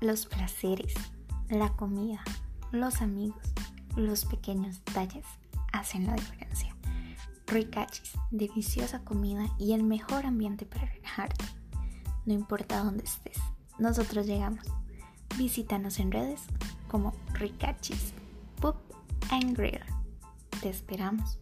Los placeres, la comida, los amigos, los pequeños detalles hacen la diferencia. Ricachis, deliciosa comida y el mejor ambiente para relajarte. No importa dónde estés, nosotros llegamos. Visítanos en redes como Ricachis Pub and Grill. Te esperamos.